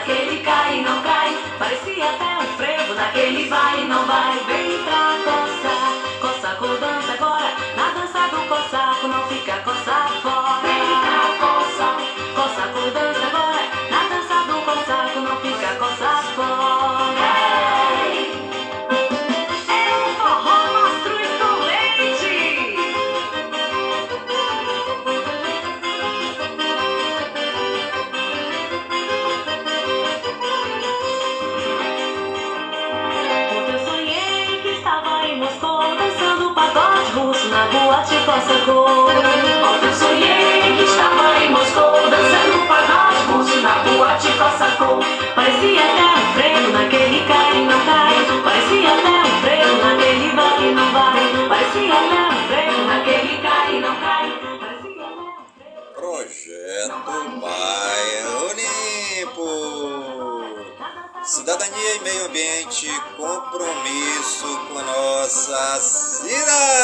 naquele cai e não cai. Parecia até um frevo naquele vai e não vai. Vem pra coçar, Cossacô dança agora. Na dança do Cossaco não fica coçar fora. Vem pra coçar, Cossacô dança agora. Na dança do Cossaco não fica coçar fora. Na boate Cossacô. Ontem eu sonhei que estava em Moscou dançando russo na boate Cossacô. Parecia até um freio naquele cai e não cai. Parecia até um freio naquele vai e não vai. Parecia até um freio naquele cai e não cai. Um. Projeto Bairro Limpo. Cidadania e meio ambiente, compromisso com a nossa cidade.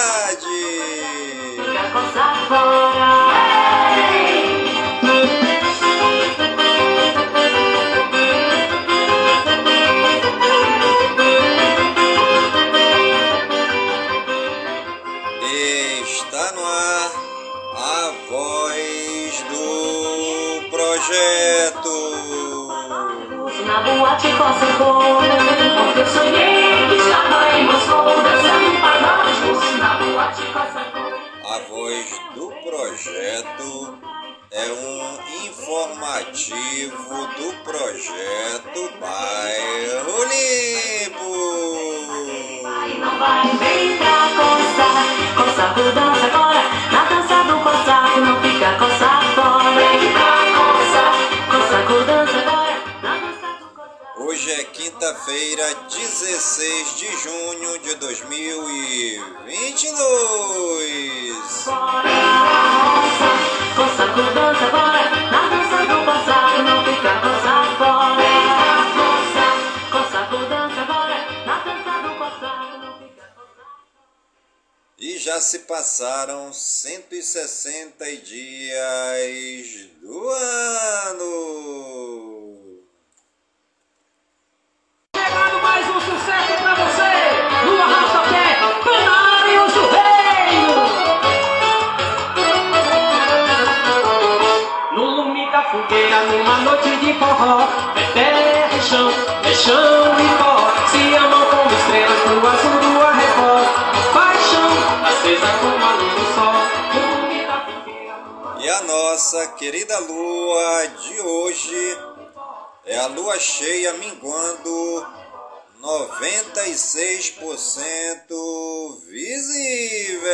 Quinta-feira, 16 de junho de 2022. fora Cossacô dança agora Na dança do não fica fora agora Na dança do Cossaco não fica coçar E já se passaram 160 dias do ano. Nossa querida lua de hoje. É a lua cheia minguando 96% visível.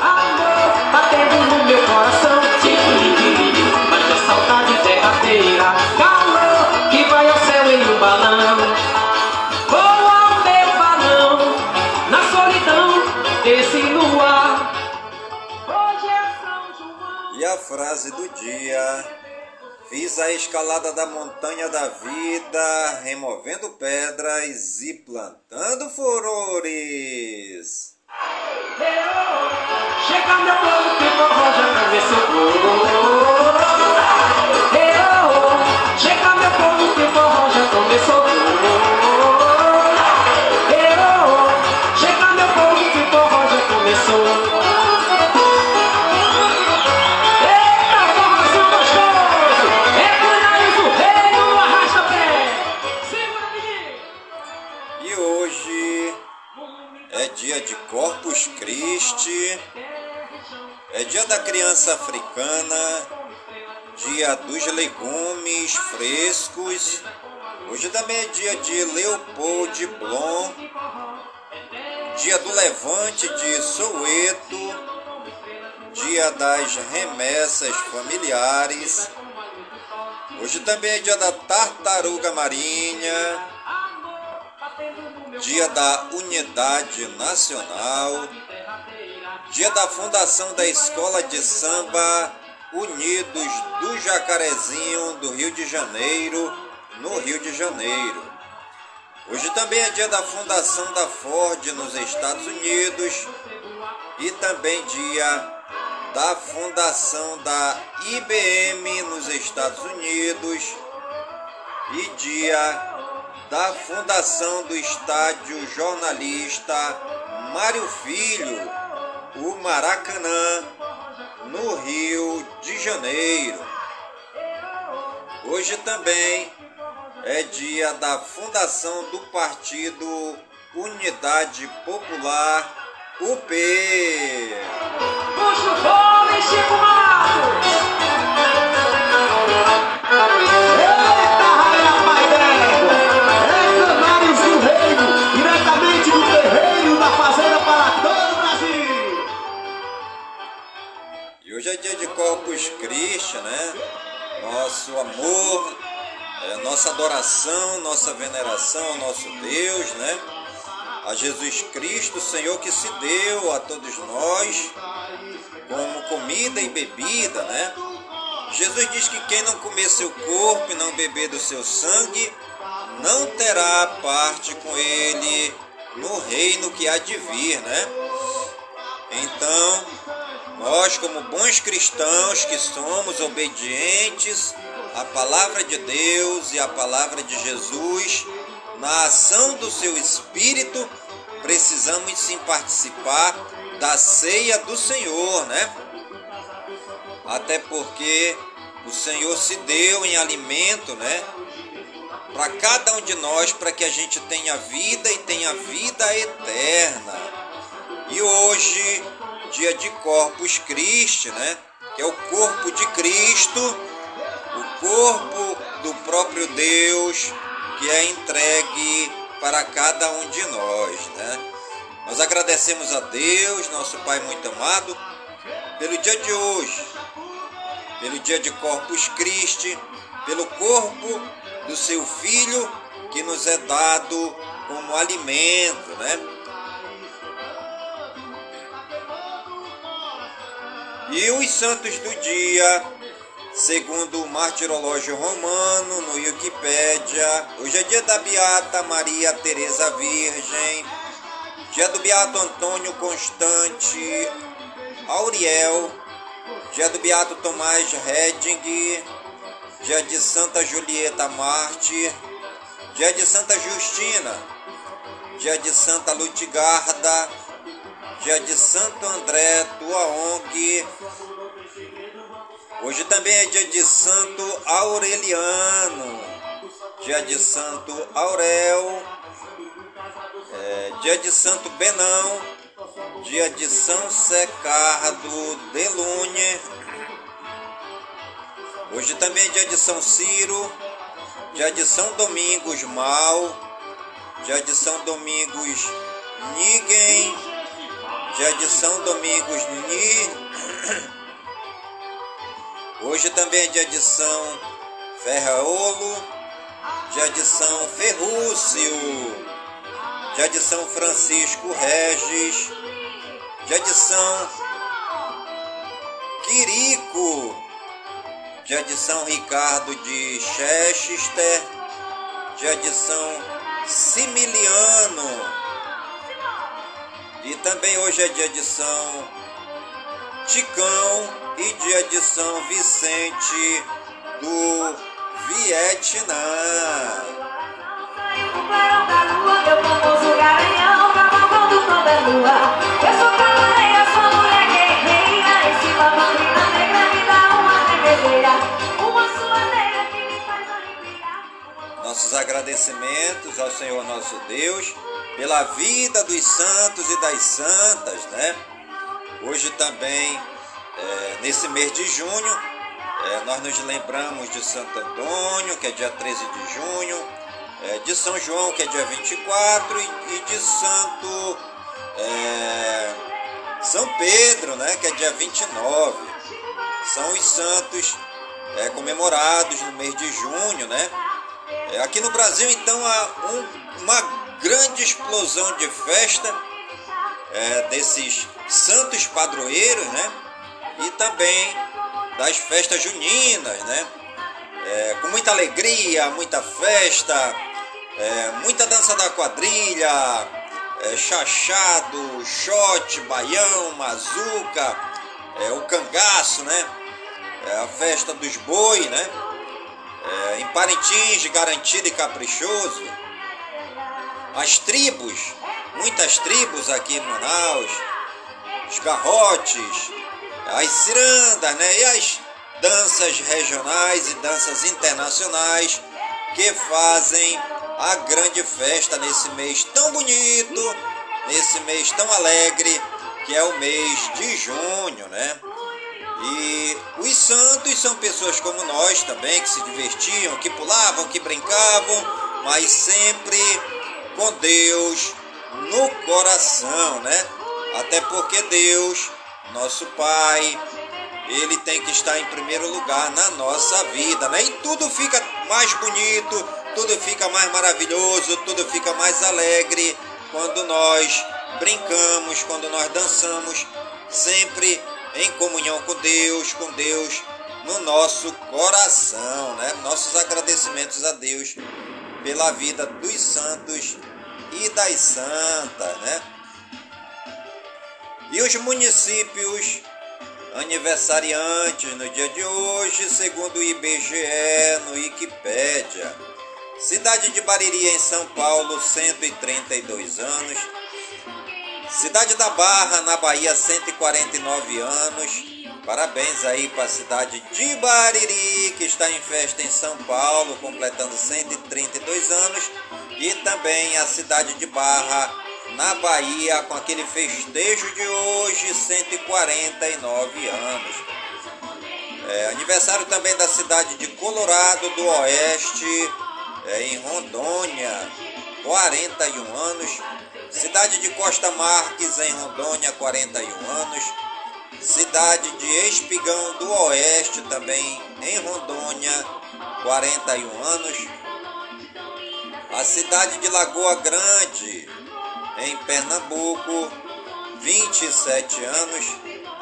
Amor batendo no meu coração Mas a saudade Calor que vai ao céu balão. Voa meu Na solidão desse luar E a frase do dia: Fiz a escalada da montanha da vida, removendo pedras e plantando furores. Chega meu povo que forró já começou Chega meu povo que forró já começou dia da criança africana, dia dos legumes frescos. Hoje também é dia de Leopold Blom, dia do levante de Soweto, dia das remessas familiares. Hoje também é dia da tartaruga marinha, dia da unidade nacional, dia da fundação da escola de samba Unidos do Jacarezinho, do Rio de Janeiro, no Rio de Janeiro. Hoje também é dia da fundação da Ford nos Estados Unidos e também dia da fundação da IBM nos Estados Unidos e dia da fundação do estádio jornalista Mário Filho, o Maracanã, no Rio de Janeiro. Hoje também é dia da fundação do Partido Unidade Popular, UP. Puxa o Chico! Nossa adoração, nossa veneração ao nosso Deus, né? A Jesus Cristo, Senhor, que se deu a todos nós como comida e bebida, né? Jesus diz que quem não comer seu corpo e não beber do seu sangue, não terá parte com ele no reino que há de vir, né? Então, nós, como bons cristãos que somos obedientes à palavra de Deus e à palavra de Jesus, na ação do seu Espírito, precisamos sim participar da ceia do Senhor, né? Até porque o Senhor se deu em alimento, né? Para cada um de nós, para que a gente tenha vida e tenha vida eterna. E hoje, dia de Corpus Christi, né? Que é o corpo de Cristo, o corpo do próprio Deus que é entregue para cada um de nós, né? Nós agradecemos a Deus, nosso Pai muito amado, pelo dia de hoje, pelo dia de Corpus Christi, pelo corpo do seu Filho que nos é dado como alimento, né? E os santos do dia, segundo o martirológio romano, no Wikipédia, hoje é dia da Beata Maria Teresa Virgem, dia do Beato Antônio Constante Auriel, dia do Beato Tomás Redding, dia de Santa Julieta Mártir, dia de Santa Justina, dia de Santa Lutigarda, dia de Santo André Tuaong. Hoje também é dia de Santo Aureliano, dia de Santo Aurel, é, dia de Santo Benão, dia de São Secardo de Lune. Hoje também é dia de São Ciro, dia de São Domingos Mal, dia de São Domingos Nigem, dia de São Domingos Ni. Hoje também é dia de São Ferraolo, de São Ferrúcio, de São Francisco Regis, de São Quirico, de São Ricardo de Chester, de São Similiano, e também hoje é de São Ticão e de São Vicente do Vietnã. Nossos agradecimentos ao Senhor nosso Deus pela vida dos santos e das santas, né? Hoje também, é, nesse mês de junho, é, nós nos lembramos de Santo Antônio, que é dia 13 de junho, é, de São João, que é dia 24, e, e de Santo é, São Pedro, né, que é dia 29. São os santos é, comemorados no mês de junho, né? É, aqui no Brasil, então, há um- uma grande explosão de festa é, desses santos padroeiros, né? E também das festas juninas, né? É, com muita alegria, muita festa, é, muita dança da quadrilha, é, chachado, shot, baião, mazuca, é, o cangaço, né? É a festa dos boi, né? É, em Parintins, garantido e caprichoso. As tribos, muitas tribos aqui em Manaus, os garrotes, as cirandas, né? E as danças regionais e danças internacionais que fazem a grande festa nesse mês tão bonito, nesse mês tão alegre, que é o mês de junho, né? E os santos são pessoas como nós também, que se divertiam, que pulavam, que brincavam, mas sempre com Deus no coração, né? Até porque Deus, nosso Pai, ele tem que estar em primeiro lugar na nossa vida, né? E tudo fica mais bonito, tudo fica mais maravilhoso, tudo fica mais alegre quando nós brincamos, quando nós dançamos, sempre em comunhão com Deus, com Deus no nosso coração, né? Nossos agradecimentos a Deus pela vida dos santos e das santas, né? E os municípios aniversariantes no dia de hoje, segundo o IBGE no Wikipédia. Cidade de Bariri, em São Paulo, 132 anos. Cidade da Barra, na Bahia, 149 anos. Parabéns aí para a cidade de Bariri, que está em festa em São Paulo, completando 132 anos. E também a cidade de Barra, na Bahia, com aquele festejo de hoje, 149 anos. É, aniversário também da cidade de Colorado do Oeste, é, em Rondônia, 41 anos. Cidade de Costa Marques, em Rondônia, 41 anos. Cidade de Espigão do Oeste, também em Rondônia, 41 anos. A cidade de Lagoa Grande, em Pernambuco, 27 anos.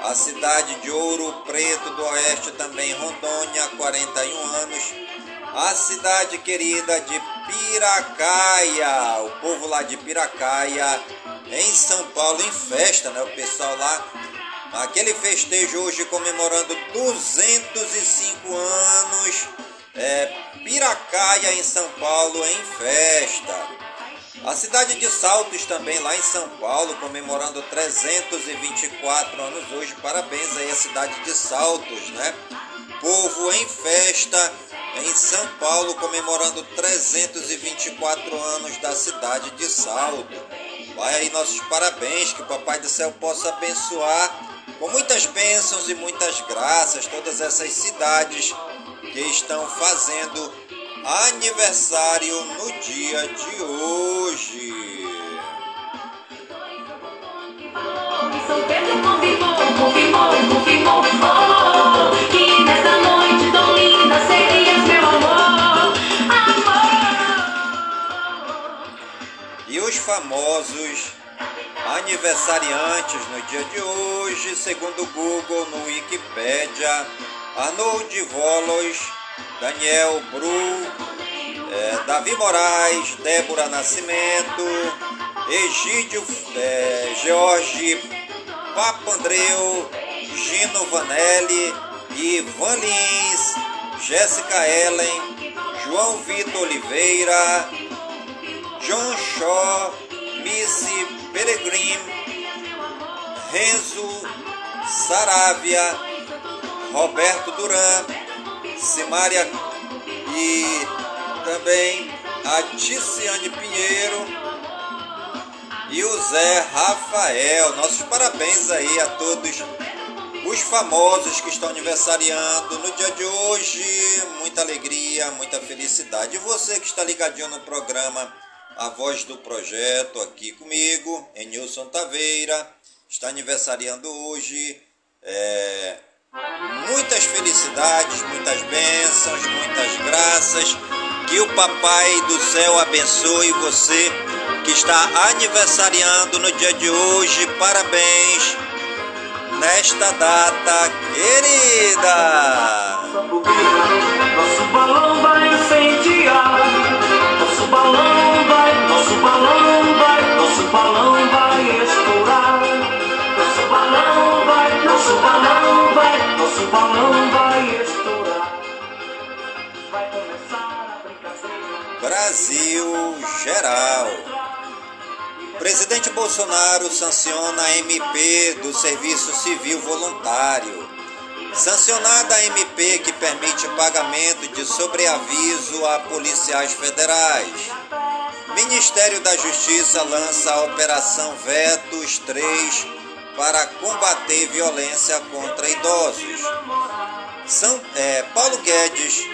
A cidade de Ouro Preto do Oeste, também Rondônia, 41 anos a cidade querida de Piracaia, o povo lá de Piracaia, em São Paulo, em festa, né? O pessoal lá, aquele festejo hoje comemorando 205 anos, é, Piracaia, em São Paulo, em festa. A cidade de Saltos também, lá em São Paulo, comemorando 324 anos hoje. Parabéns aí à cidade de Saltos, né? Povo em festa em São Paulo, comemorando 324 anos da cidade de Salto. Vai aí nossos parabéns, que o Papai do Céu possa abençoar com muitas bênçãos e muitas graças todas essas cidades que estão fazendo aniversário no dia de hoje. Que noite tão linda meu amor, amor. E os famosos aniversariantes no dia de hoje, segundo o Google no Wikipedia, Arnold Volos, Daniel Bru, é, Davi Moraes, Débora Nascimento, Egídio é, Jorge Papandreu, Gino Vanelli, Ivan Lins, Jéssica Ellen, João Vitor Oliveira, John Shaw, Missy Peregrim, Renzo Saravia, Roberto Duran, Simária e também a Ticiane Pinheiro, e o Zé Rafael. Nossos parabéns aí a todos os famosos que estão aniversariando no dia de hoje. Muita alegria, muita felicidade. E você que está ligadinho no programa A Voz do Projeto aqui comigo, Enilson Taveira, está aniversariando hoje. É, muitas felicidades, muitas bênçãos, muitas graças. Que o Papai do Céu abençoe você que está aniversariando no dia de hoje. Parabéns. nesta data querida. Brasil Geral. Presidente Bolsonaro sanciona a MP do Serviço Civil Voluntário. Sancionada a MP que permite pagamento de sobreaviso a policiais federais. Ministério da Justiça lança a Operação Vetos 3 para combater violência contra idosos. São, é, Paulo Guedes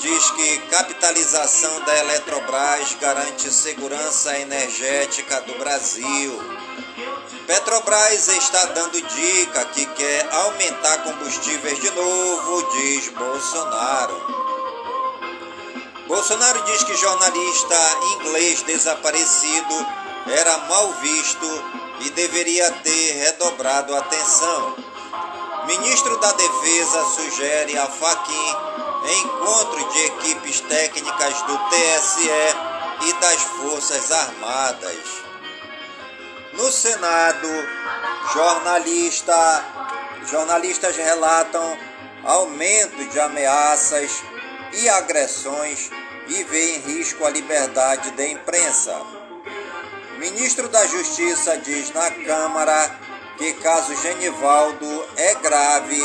diz que capitalização da Eletrobras garante segurança energética do Brasil. Petrobras está dando dica que quer aumentar combustíveis de novo, diz Bolsonaro. Bolsonaro diz que jornalista inglês desaparecido era mal visto e deveria ter redobrado atenção. Ministro da Defesa sugere a Faquim encontro de equipes técnicas do TSE e das Forças Armadas. No Senado, jornalista, jornalistas relatam aumento de ameaças e agressões e vê em risco a liberdade da imprensa. Ministro da Justiça diz na Câmara que caso Genivaldo é grave,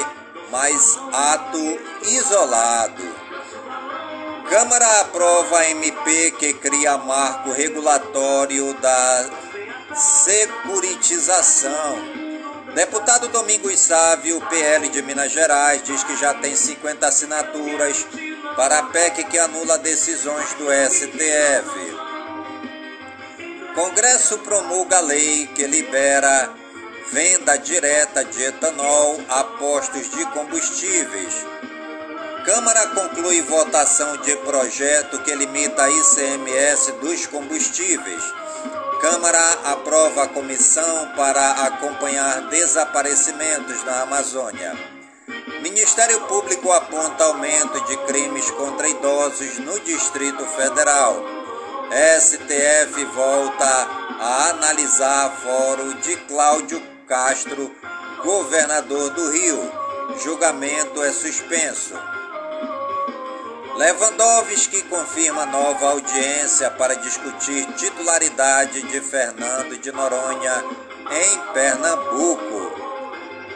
mas ato isolado. Câmara aprova MP que cria marco regulatório da securitização. Deputado Domingos Sávio, PL de Minas Gerais, diz que já tem 50 assinaturas para a PEC que anula decisões do STF. Congresso promulga lei que libera venda direta de etanol a postos de combustíveis. Câmara conclui votação de projeto que limita ICMS dos combustíveis. Câmara aprova a comissão para acompanhar desaparecimentos na Amazônia. Ministério Público aponta aumento de crimes contra idosos no Distrito Federal. STF volta a analisar fórum de Cláudio Castro, governador do Rio. Julgamento é suspenso. Lewandowski confirma nova audiência para discutir titularidade de Fernando de Noronha em Pernambuco.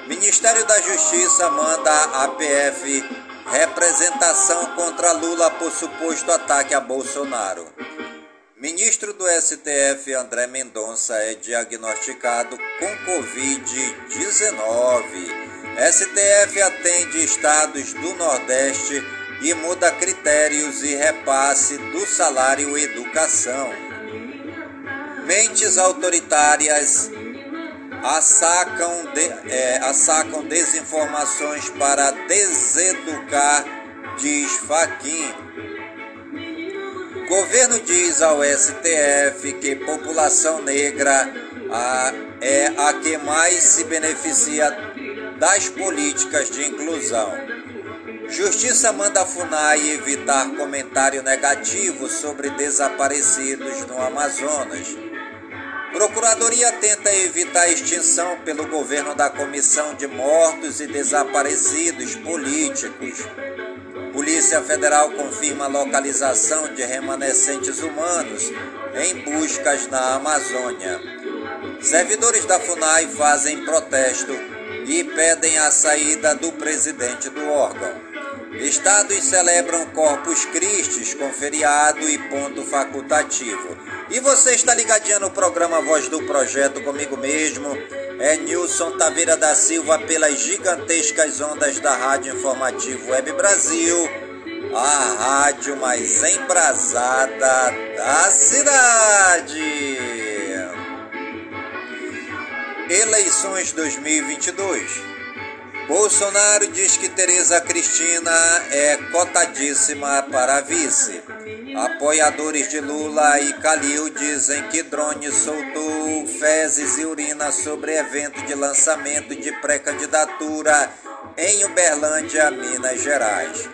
Ministério da Justiça manda a PF representação contra Lula por suposto ataque a Bolsonaro. Ministro do STF André Mendonça é diagnosticado com Covid-19. STF atende estados do Nordeste e muda critérios e repasse do salário educação. Mentes autoritárias assacam, de, é, assacam desinformações para deseducar, diz Faquim. Governo diz ao STF que população negra a, é a que mais se beneficia das políticas de inclusão. Justiça manda a FUNAI evitar comentário negativo sobre desaparecidos no Amazonas. Procuradoria tenta evitar extinção pelo governo da Comissão de Mortos e Desaparecidos Políticos. Polícia Federal confirma localização de remanescentes humanos em buscas na Amazônia. Servidores da FUNAI fazem protesto e pedem a saída do presidente do órgão. Estados celebram Corpus Christi com feriado e ponto facultativo. E você está ligadinho no programa Voz do Projeto comigo mesmo. É Nilson Taveira da Silva pelas gigantescas ondas da Rádio Informativo Web Brasil, a rádio mais embrasada da cidade. Eleições 2022. Bolsonaro diz que Tereza Cristina é cotadíssima para vice. Apoiadores de Lula e Calil dizem que drone soltou fezes e urina sobre evento de lançamento de pré-candidatura em Uberlândia, Minas Gerais.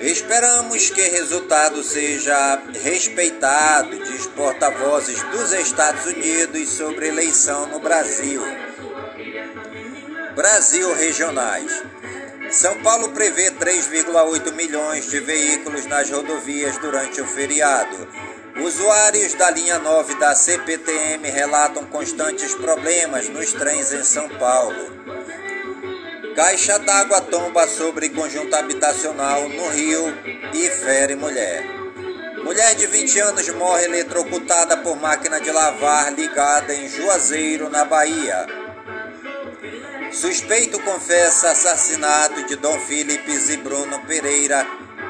Esperamos que resultado seja respeitado, diz porta-vozes dos Estados Unidos sobre eleição no Brasil. Brasil Regionais. São Paulo prevê 3,8 milhões de veículos nas rodovias durante o feriado. Usuários da linha 9 da CPTM relatam constantes problemas nos trens em São Paulo. Caixa d'água tomba sobre conjunto habitacional no Rio e fere mulher. Mulher de 20 anos morre eletrocutada por máquina de lavar ligada em Juazeiro, na Bahia. Suspeito confessa assassinato de Dom Philips e Bruno Pereira,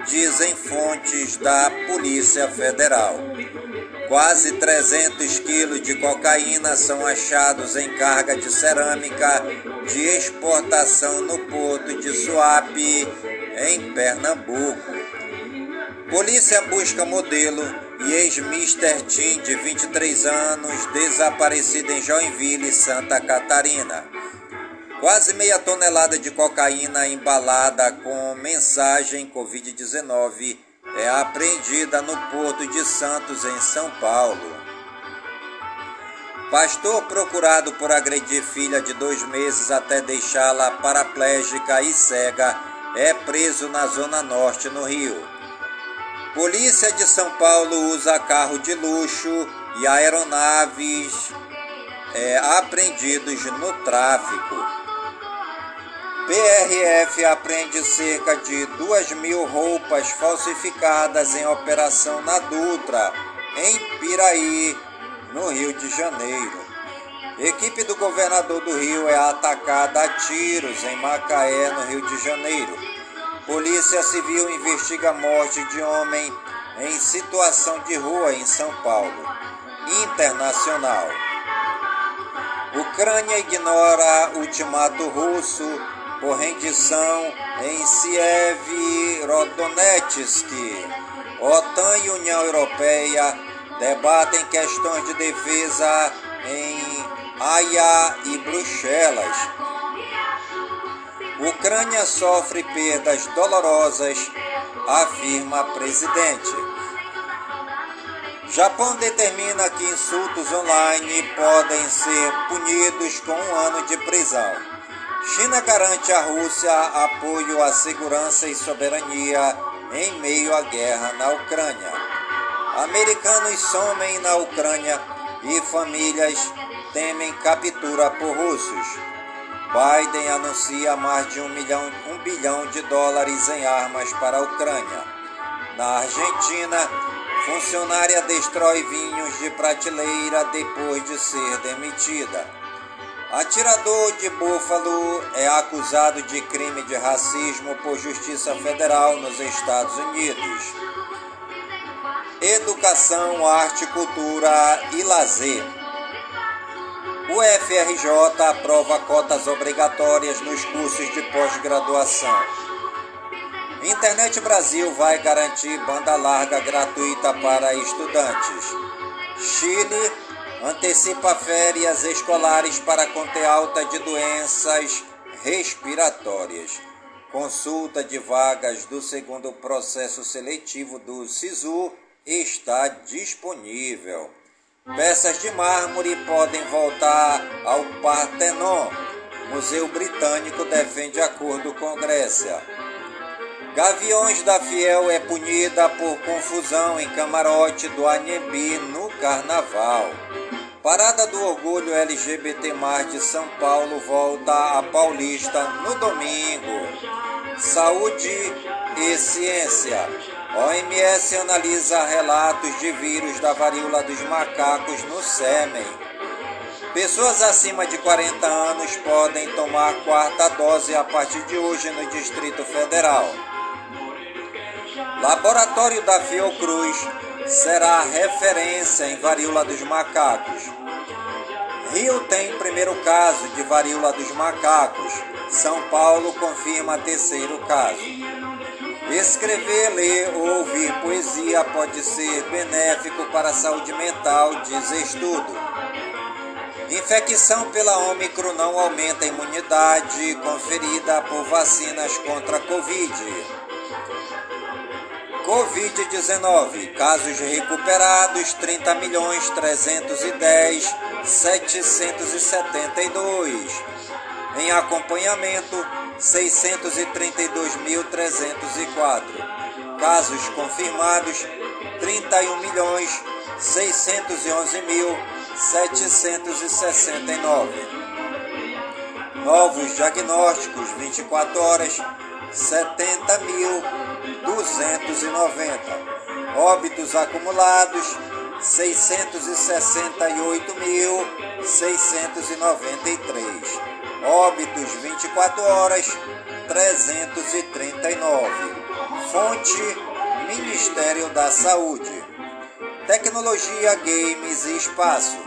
dizem fontes da Polícia Federal. Quase 300 quilos de cocaína são achados em carga de cerâmica de exportação no porto de Suape, em Pernambuco. Polícia busca modelo e ex-Mr. Tim, de 23 anos, desaparecido em Joinville, Santa Catarina. Quase meia tonelada de cocaína embalada com mensagem Covid-19 é apreendida no Porto de Santos, em São Paulo. Pastor procurado por agredir filha de dois meses até deixá-la paraplégica e cega é preso na Zona Norte, no Rio. Polícia de São Paulo usa carro de luxo e aeronaves é, apreendidos no tráfico. PRF apreende cerca de 2 mil roupas falsificadas em operação na Dutra, em Piraí, no Rio de Janeiro. Equipe do governador do Rio é atacada a tiros em Macaé, no Rio de Janeiro. Polícia Civil investiga morte de homem em situação de rua em São Paulo. Internacional. Ucrânia ignora ultimato russo por rendição em Sievierodonetsk. OTAN e União Europeia debatem questões de defesa em Haia e Bruxelas. Ucrânia sofre perdas dolorosas, afirma presidente. Japão determina que insultos online podem ser punidos com um ano de prisão. China garante à Rússia apoio à segurança e soberania em meio à guerra na Ucrânia. Americanos somem na Ucrânia e famílias temem captura por russos. Biden anuncia mais de um, milhão, um bilhão de dólares em armas para a Ucrânia. Na Argentina, funcionária destrói vinhos de prateleira depois de ser demitida. Atirador de Búfalo é acusado de crime de racismo por Justiça Federal nos Estados Unidos. Educação, arte, cultura e lazer. O FRJ aprova cotas obrigatórias nos cursos de pós-graduação. Internet Brasil vai garantir banda larga gratuita para estudantes. Chile antecipa férias escolares para conter alta de doenças respiratórias. Consulta de vagas do segundo processo seletivo do SISU está disponível. Peças de mármore podem voltar ao Partenon. Museu Britânico defende acordo com Grécia. Gaviões da Fiel é punida por confusão em camarote do Anhebi no Carnaval. Parada do Orgulho LGBT de São Paulo volta a Paulista no domingo. Saúde e ciência. OMS analisa relatos de vírus da varíola dos macacos no sêmen. Pessoas acima de 40 anos podem tomar quarta dose a partir de hoje no Distrito Federal. Laboratório da Fiocruz será referência em varíola dos macacos. Rio tem primeiro caso de varíola dos macacos. São Paulo confirma terceiro caso. Escrever, ler ou ouvir poesia pode ser benéfico para a saúde mental, diz estudo. Infecção pela Ômicron não aumenta a imunidade conferida por vacinas contra a Covid. Covid-19, casos recuperados 30 milhões 310 772. Em acompanhamento 632.304. Casos confirmados 31 milhões 611.769. Novos diagnósticos 24 horas 70.290. Óbitos acumulados 668.693 óbitos 24 horas 339. Fonte Ministério da Saúde. Tecnologia, games e espaço.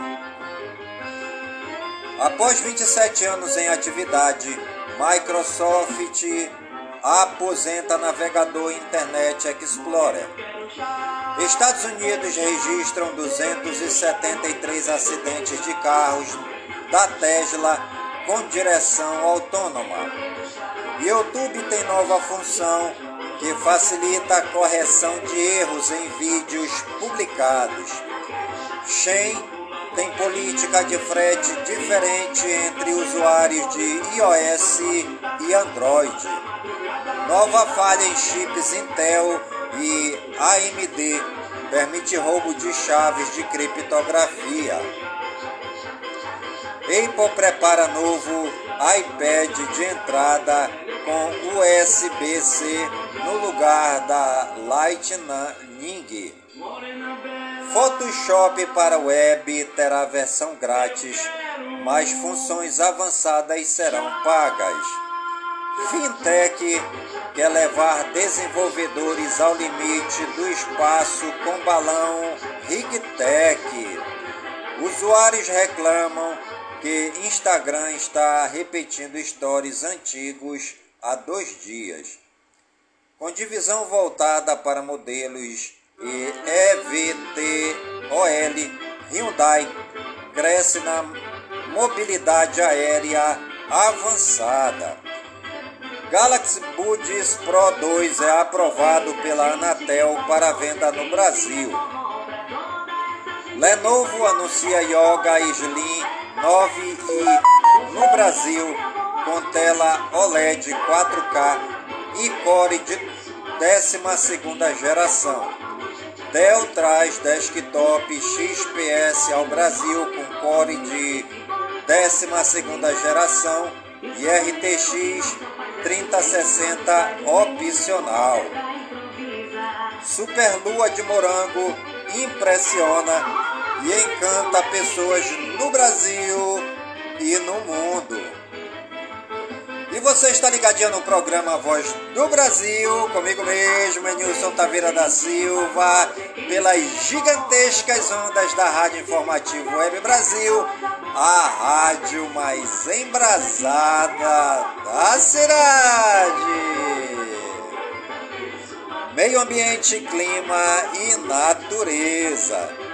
Após 27 anos em atividade, Microsoft aposenta navegador Internet Explorer. Estados Unidos registram 273 acidentes de carros da Tesla com direção autônoma. YouTube tem nova função que facilita a correção de erros em vídeos publicados. Shen tem política de frete diferente entre usuários de iOS e Android. Nova falha em chips Intel e AMD permite roubo de chaves de criptografia. Apple prepara novo iPad de entrada com USB-C no lugar da Lightning. Photoshop para web terá versão grátis, mas funções avançadas serão pagas. Fintech quer levar desenvolvedores ao limite do espaço com balão RigTech. Usuários reclamam que Instagram está repetindo stories antigos há dois dias. Com divisão voltada para modelos e EVTOL, Hyundai cresce na mobilidade aérea avançada. Galaxy Buds Pro 2 é aprovado pela Anatel para venda no Brasil. Lenovo anuncia Yoga Slim 9 e no Brasil com tela OLED 4K e Core de 12 geração. Dell traz desktop XPS ao Brasil com Core de 12 geração e RTX 3060 opcional. Superlua de morango impressiona e encanta pessoas no Brasil e no mundo. E você está ligadinho no programa Voz do Brasil, comigo mesmo, Nilson Taveira da Silva, pelas gigantescas ondas da Rádio Informativo Web Brasil, a rádio mais embrasada da cidade. Meio ambiente, clima e natureza.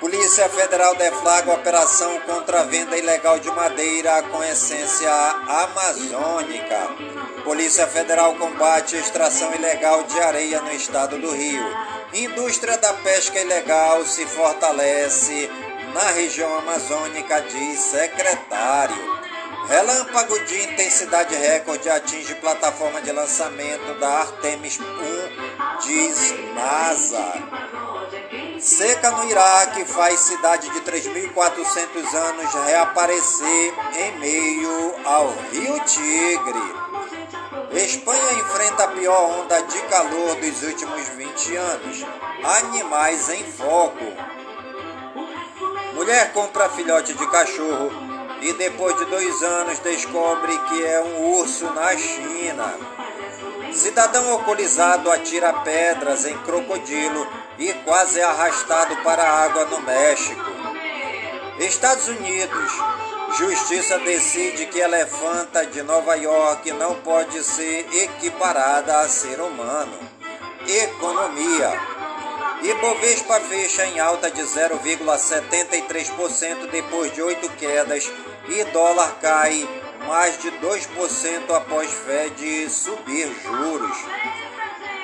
Polícia Federal deflagra operação contra a venda ilegal de madeira com essência amazônica. Polícia Federal combate extração ilegal de areia no estado do Rio. Indústria da pesca ilegal se fortalece na região amazônica, diz secretário. Relâmpago de intensidade recorde atinge plataforma de lançamento da Artemis 1, diz NASA. Seca no Iraque faz cidade de 3.400 anos reaparecer em meio ao Rio Tigre. Espanha enfrenta a pior onda de calor dos últimos 20 anos. Animais em foco. Mulher compra filhote de cachorro e depois de dois anos descobre que é um urso na China. Cidadão alcoolizado atira pedras em crocodilo e quase é arrastado para a água no México. Estados Unidos. Justiça decide que elefanta de Nova York não pode ser equiparada a ser humano. Economia. Ibovespa fecha em alta de 0,73% depois de oito quedas e dólar cai mais de 2% após Fed subir juros.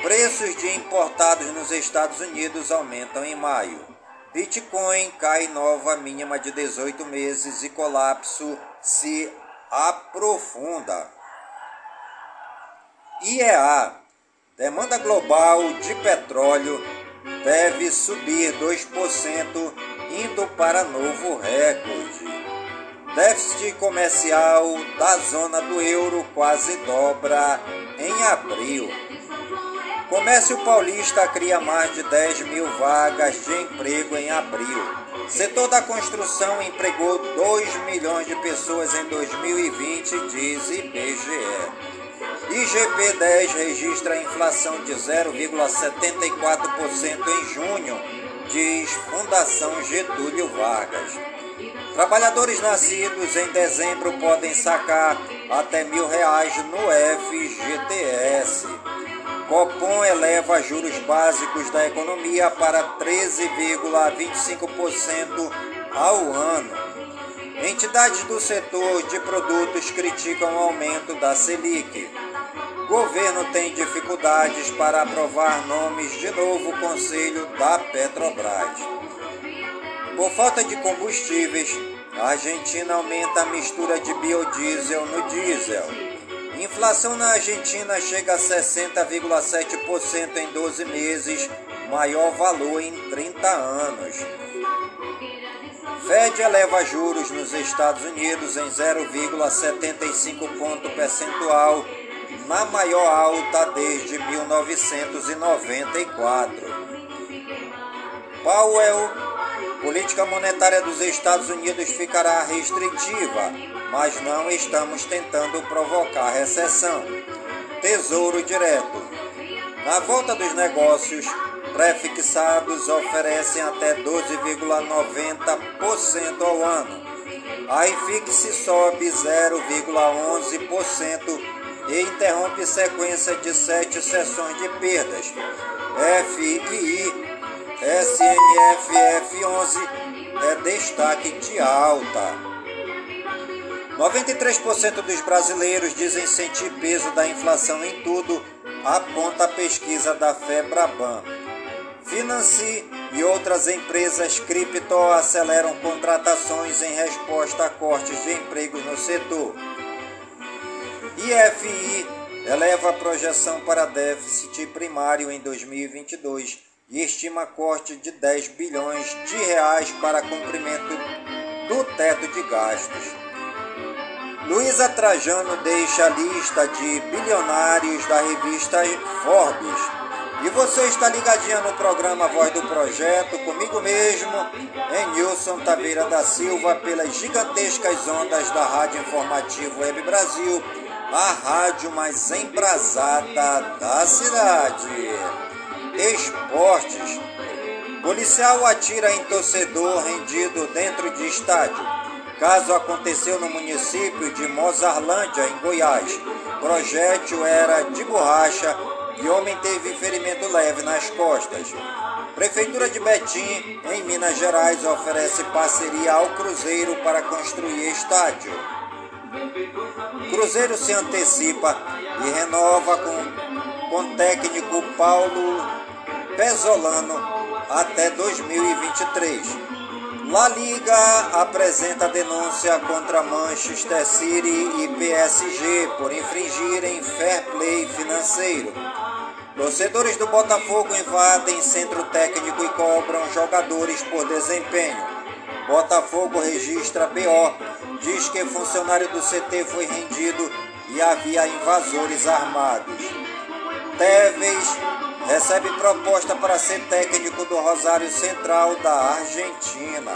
Preços de importados nos Estados Unidos aumentam em maio. Bitcoin cai nova mínima de 18 meses e colapso se aprofunda. IEA Demanda global de petróleo deve subir 2%, indo para novo recorde. Déficit comercial da zona do euro quase dobra em abril. Comércio Paulista cria mais de 10 mil vagas de emprego em abril. Setor da construção empregou 2 milhões de pessoas em 2020, diz IBGE. IGP-10 registra inflação de 0,74% em junho, diz Fundação Getúlio Vargas. Trabalhadores nascidos em dezembro podem sacar até mil reais no FGTS. Copom eleva juros básicos da economia para 13,25% ao ano. Entidades do setor de produtos criticam o aumento da Selic. Governo tem dificuldades para aprovar nomes de novo conselho da Petrobras. Por falta de combustíveis, a Argentina aumenta a mistura de biodiesel no diesel. Inflação na Argentina chega a 60,7% em 12 meses, maior valor em 30 anos. Fed eleva juros nos Estados Unidos em 0,75 ponto percentual, na maior alta desde 1994. Powell, política monetária dos Estados Unidos ficará restritiva mas não estamos tentando provocar recessão. Tesouro Direto. Na volta dos negócios, prefixados oferecem até 12,90% ao ano. A IFIX sobe 0,11% e interrompe sequência de sete sessões de perdas. FII SNFF11 é destaque de alta. 93% dos brasileiros dizem sentir peso da inflação em tudo, aponta a pesquisa da Febraban. Financie e outras empresas cripto aceleram contratações em resposta a cortes de empregos no setor. IFI eleva a projeção para déficit primário em 2022 e estima corte de 10 bilhões de reais para cumprimento do teto de gastos. Luísa Trajano deixa a lista de bilionários da revista Forbes. E você está ligadinha no programa Voz do Projeto, comigo mesmo, em Nilson Taveira da Silva, pelas gigantescas ondas da Rádio Informativo Web Brasil, a rádio mais embrasada da cidade. Esportes. Policial atira em torcedor rendido dentro de estádio caso aconteceu no município de Mozarlândia, em Goiás. Projétil era de borracha e homem teve ferimento leve nas costas. Prefeitura de Betim, em Minas Gerais, oferece parceria ao Cruzeiro para construir estádio. Cruzeiro se antecipa e renova com, com técnico Paulo Pesolano até 2023. La Liga apresenta denúncia contra Manchester City e PSG por infringirem fair play financeiro. Torcedores do Botafogo invadem centro técnico e cobram jogadores por desempenho. Botafogo registra BO, diz que funcionário do CT foi rendido e havia invasores armados. Teves recebe proposta para ser técnico do Rosário Central da Argentina.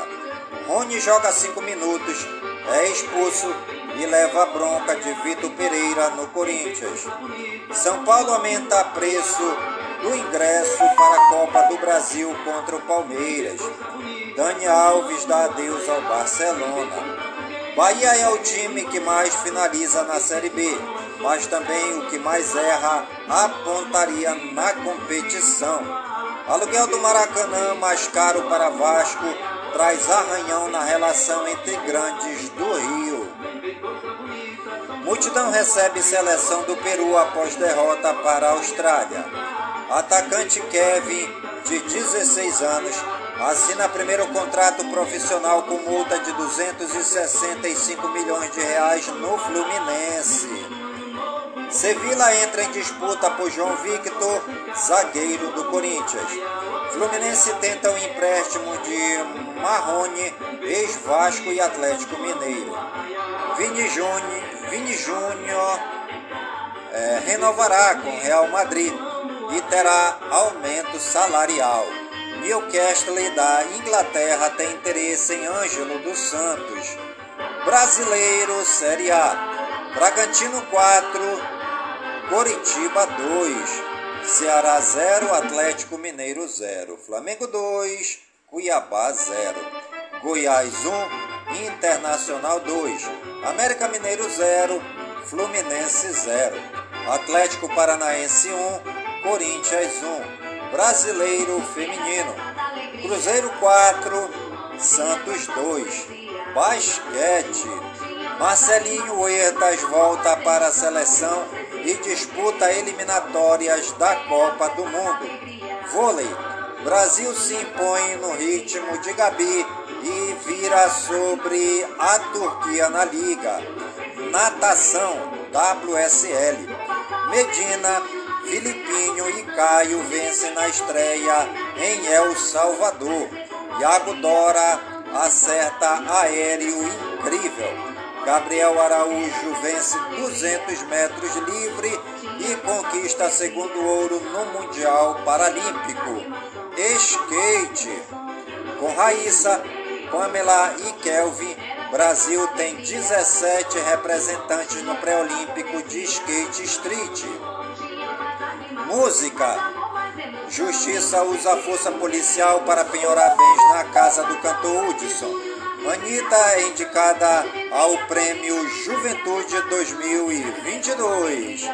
Rony joga 5 minutos, é expulso e leva a bronca de Vitor Pereira no Corinthians. São Paulo aumenta preço do ingresso para a Copa do Brasil contra o Palmeiras. Dani Alves dá adeus ao Barcelona. Bahia é o time que mais finaliza na Série B, mas também o que mais erra a pontaria na competição. Aluguel do Maracanã mais caro para Vasco traz arranhão na relação entre grandes do Rio. Multidão recebe seleção do Peru após derrota para a Austrália. Atacante Kevin, de 16 anos, assina primeiro contrato profissional com multa de 265 milhões de reais no Fluminense. Sevilla entra em disputa por João Victor, zagueiro do Corinthians. Fluminense tenta o um empréstimo de Marrone, ex-Vasco e Atlético Mineiro. Vini Júnior, Vini Júnior é, renovará com Real Madrid e terá aumento salarial. Newcastle da Inglaterra tem interesse em Ângelo dos Santos. Brasileiro Série A. Bragantino 4, Coritiba 2, Ceará 0, Atlético Mineiro 0, Flamengo 2, Cuiabá 0, Goiás 1, Internacional 2, América Mineiro 0, Fluminense 0, Atlético Paranaense 1, Corinthians 1, Brasileiro Feminino, Cruzeiro 4, Santos 2, Basquete, Marcelinho Huertas volta para a seleção e disputa eliminatórias da Copa do Mundo. Vôlei. Brasil se impõe no ritmo de Gabi e vira sobre a Turquia na liga. Natação WSL. Medina, Filipinho e Caio vencem na estreia em El Salvador. Iago Dora acerta aéreo incrível. Gabriel Araújo vence 200 metros livre e conquista segundo ouro no Mundial Paralímpico. Skate. Com Raíssa, Pamela e Kelvin, Brasil tem 17 representantes no pré-olímpico de skate street. Música. Justiça usa força policial para penhorar bens na casa do cantor Hudson. Anitta é indicada ao Prêmio Juventude 2022.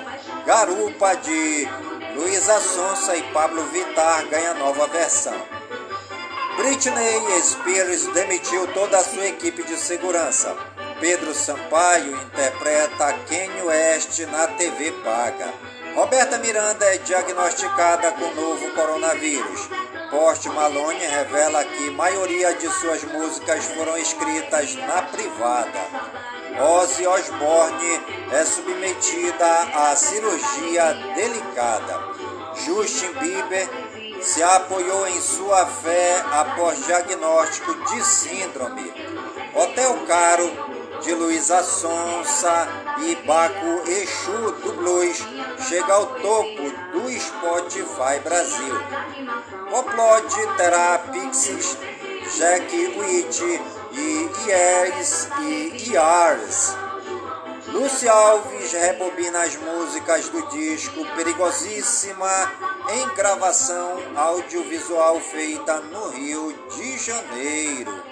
Garupa de Luísa Sonsa e Pablo Vittar ganha nova versão. Britney Spears demitiu toda a sua equipe de segurança. Pedro Sampaio interpreta Kanye West na TV paga. Roberta Miranda é diagnosticada com novo coronavírus. Post Malone revela que maioria de suas músicas foram escritas na privada. Ozzy Osbourne é submetida a cirurgia delicada. Justin Bieber se apoiou em sua fé após diagnóstico de síndrome. Hotel Caro de Luísa Sonsa e Baco Exu do Blues chega ao topo do Spotify Brasil. Poplod terá Pixies, Jack Witt e Years e Years. Lucy Alves rebobina as músicas do disco Perigosíssima em gravação audiovisual feita no Rio de Janeiro.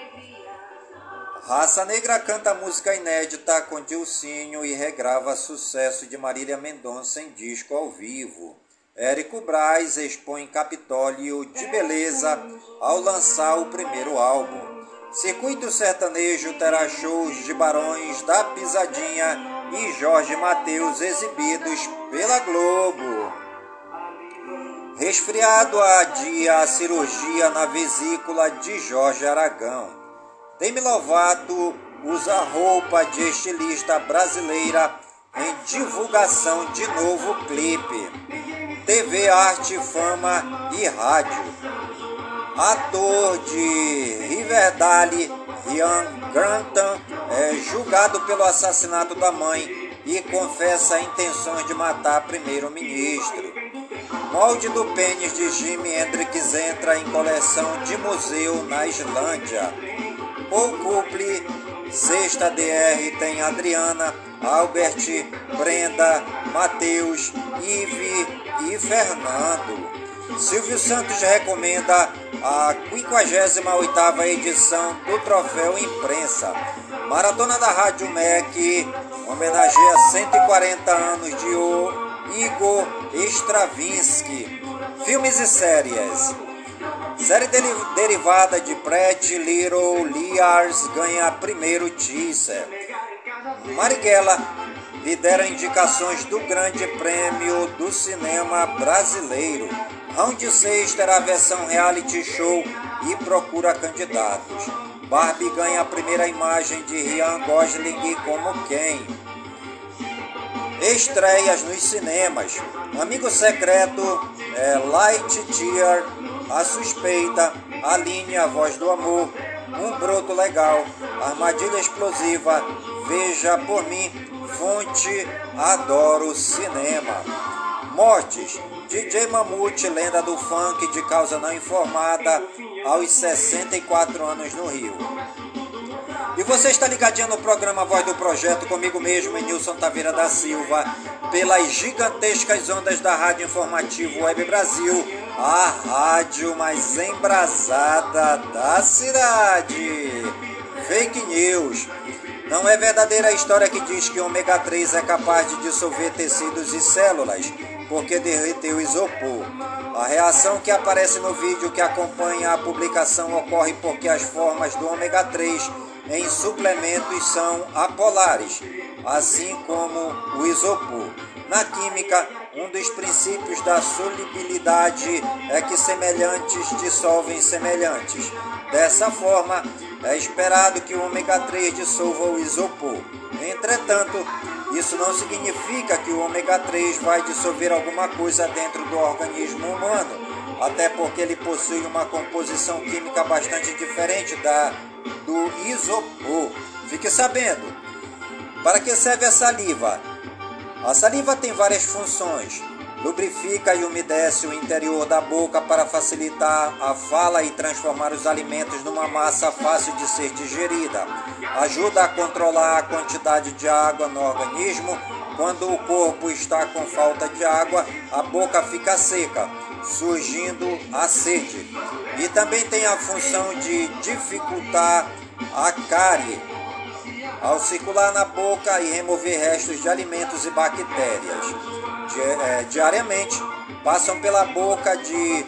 Raça Negra canta música inédita com Dilcinho e regrava sucesso de Marília Mendonça em disco ao vivo. Érico Braz expõe Capitólio de Beleza ao lançar o primeiro álbum. Circuito Sertanejo terá shows de Barões da Pisadinha e Jorge Mateus exibidos pela Globo. Resfriado adia a cirurgia na vesícula de Jorge Aragão. Demi Lovato usa roupa de estilista brasileira em divulgação de novo clipe. TV, arte, fama e rádio. Ator de Riverdale, Ian Grantham, é julgado pelo assassinato da mãe e confessa intenções de matar primeiro-ministro. Molde do pênis de Jimi Hendrix entra em coleção de museu na Islândia. O couple Sexta DR tem Adriana, Albert, Brenda, Matheus, Ive e Fernando. Silvio Santos recomenda a 58ª edição do Troféu Imprensa. Maratona da Rádio MEC homenageia 140 anos de o Igor Stravinsky. Filmes e séries. Série derivada de Pretty Little Liars ganha primeiro teaser. Marighella lidera indicações do Grande Prêmio do Cinema Brasileiro. Round 6 terá versão reality show e procura candidatos. Barbie ganha a primeira imagem de Ryan Gosling como quem. Estreias nos cinemas. Amigo Secreto, é, Light Tear, A Suspeita, Aline, A Voz do Amor, Um Broto Legal, Armadilha Explosiva, Veja por mim, Fonte, Adoro Cinema. Mortes, DJ Mamute, lenda do funk de causa não informada, aos 64 anos no Rio. E você está ligadinho no programa Voz do Projeto comigo mesmo, Nilson Taveira da Silva, pelas gigantescas ondas da Rádio Informativo Web Brasil, a rádio mais embrasada da cidade. Fake News. Não é verdadeira a história que diz que ômega 3 é capaz de dissolver tecidos e células porque derreteu isopor. A reação que aparece no vídeo que acompanha a publicação ocorre porque as formas do ômega 3 em suplementos são apolares, assim como o isopor. Na química, um dos princípios da solubilidade é que semelhantes dissolvem semelhantes. Dessa forma, é esperado que o ômega 3 dissolva o isopor. Entretanto, isso não significa que o ômega 3 vai dissolver alguma coisa dentro do organismo humano, até porque ele possui uma composição química bastante diferente da do isopor. Fique sabendo. Para que serve a saliva? A saliva tem várias funções. Lubrifica e umedece o interior da boca para facilitar a fala e transformar os alimentos numa massa fácil de ser digerida. Ajuda a controlar a quantidade de água no organismo. Quando o corpo está com falta de água, a boca fica seca, surgindo a sede. E também tem a função de dificultar a cárie ao circular na boca e remover restos de alimentos e bactérias é, diariamente passam pela boca de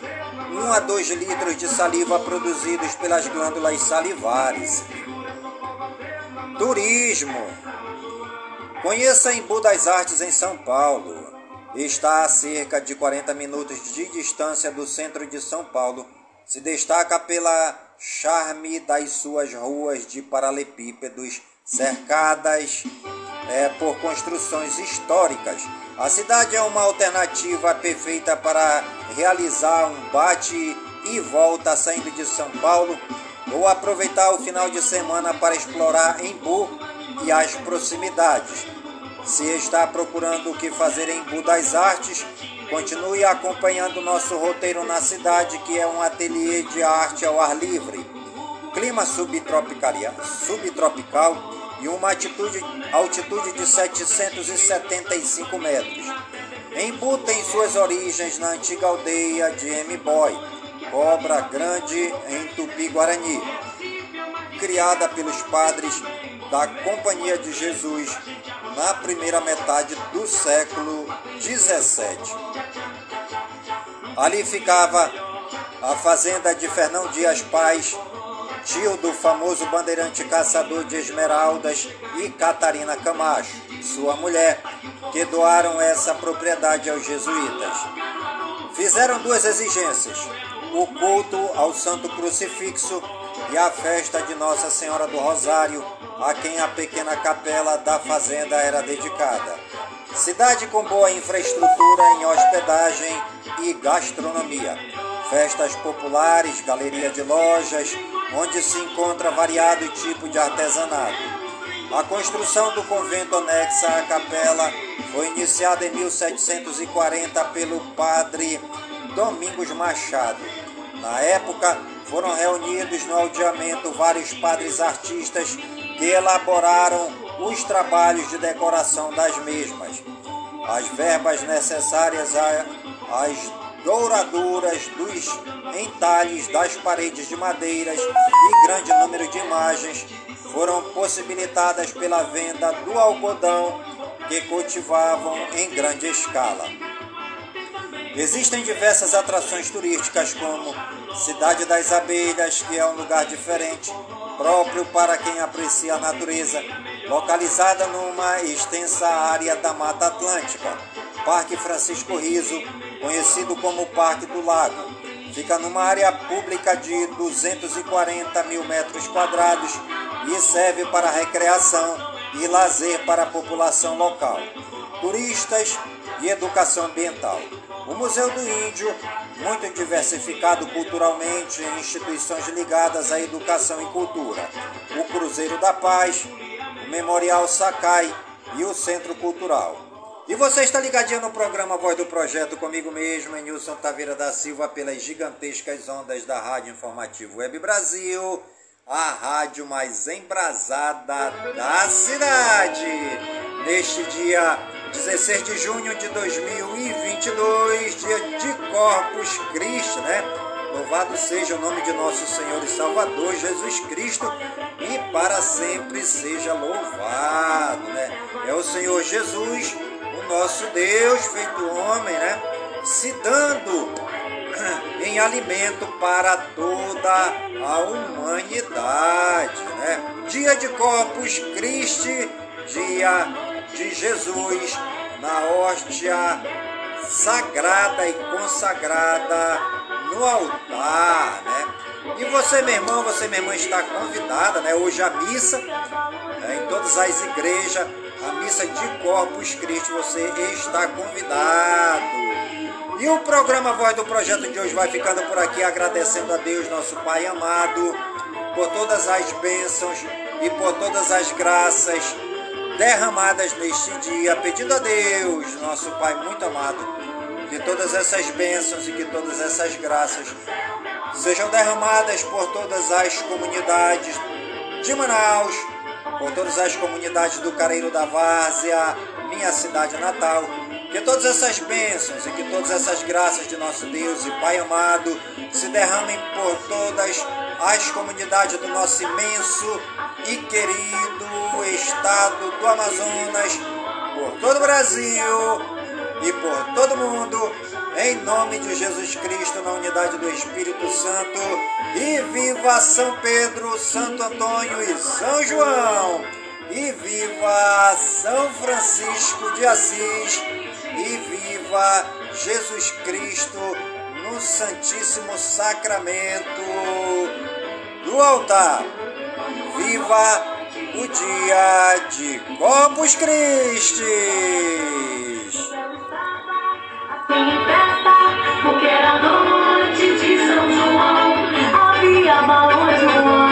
1 a 2 litros de saliva produzidos pelas glândulas salivares. Turismo. Conheça Embu das Artes em São Paulo. Está a cerca de 40 minutos de distância do centro de São Paulo. Se destaca pela charme das suas ruas de paralelepípedos cercadas é, por construções históricas. A cidade é uma alternativa perfeita para realizar um bate e volta saindo de São Paulo ou aproveitar o final de semana para explorar Embu e as proximidades. Se está procurando o que fazer em Embu das Artes, continue acompanhando nosso roteiro na cidade, que é um ateliê de arte ao ar livre. Clima subtropical, e uma altitude, altitude de 775 metros. Embu tem suas origens na antiga aldeia de M-Boy, Cobra Grande, em Tupi-Guarani, criada pelos padres da Companhia de Jesus na primeira metade do século 17. Ali ficava a fazenda de Fernão Dias Paz, tio do famoso bandeirante caçador de esmeraldas, e Catarina Camacho, sua mulher, que doaram essa propriedade aos jesuítas. Fizeram duas exigências: o culto ao Santo Crucifixo e a festa de Nossa Senhora do Rosário, a quem a pequena capela da fazenda era dedicada. Cidade com boa infraestrutura em hospedagem e gastronomia. Festas populares, galeria de lojas, onde se encontra variado tipo de artesanato. A construção do convento anexo à capela foi iniciada em 1740 pelo padre Domingos Machado. Na época, foram reunidos no aldeamento vários padres artistas que elaboraram os trabalhos de decoração das mesmas. As verbas necessárias às douraduras dos entalhes das paredes de madeiras e grande número de imagens foram possibilitadas pela venda do algodão que cultivavam em grande escala. Existem diversas atrações turísticas, como Cidade das Abelhas, que é um lugar diferente, próprio para quem aprecia a natureza, localizada numa extensa área da Mata Atlântica. Parque Francisco Riso, conhecido como Parque do Lago, fica numa área pública de 240 mil metros quadrados e serve para recreação e lazer para a população local, turistas e educação ambiental. O Museu do Índio, muito diversificado culturalmente em instituições ligadas à educação e cultura. O Cruzeiro da Paz, o Memorial Sakai e o Centro Cultural. E você está ligadinho no programa Voz do Projeto comigo mesmo, Nilson Taveira da Silva, pelas gigantescas ondas da Rádio Informativo Web Brasil, a rádio mais embrasada da cidade. Neste dia 16 de junho de 2022, dia de Corpus Christi, né? Louvado seja o nome de nosso Senhor e Salvador Jesus Cristo e para sempre seja louvado, né? É o Senhor Jesus, o nosso Deus feito homem, né? Se dando em alimento para toda a humanidade, né? Dia de Corpus Christi, dia de Jesus na hóstia sagrada e consagrada no altar, né? E você, meu irmão, você, minha irmã, está convidada, né? Hoje a missa, né? em todas as igrejas, a missa de Corpus Christi, você está convidado. E o programa Voz do Projeto de hoje vai ficando por aqui, agradecendo a Deus, nosso Pai amado, por todas as bênçãos e por todas as graças derramadas neste dia, pedindo a Deus, nosso Pai muito amado, que todas essas bênçãos e que todas essas graças sejam derramadas por todas as comunidades de Manaus, por todas as comunidades do Careiro da Várzea, minha cidade natal. Que todas essas bênçãos e que todas essas graças de nosso Deus e Pai amado se derramem por todas as comunidades do nosso imenso e querido estado do Amazonas, por todo o Brasil e por todo o mundo, em nome de Jesus Cristo, na unidade do Espírito Santo, e viva São Pedro, Santo Antônio e São João, e viva São Francisco de Assis, e viva Jesus Cristo no Santíssimo Sacramento do altar. Viva o dia de Corpus Christi! Festa, porque era noite de São João, havia balões no ar,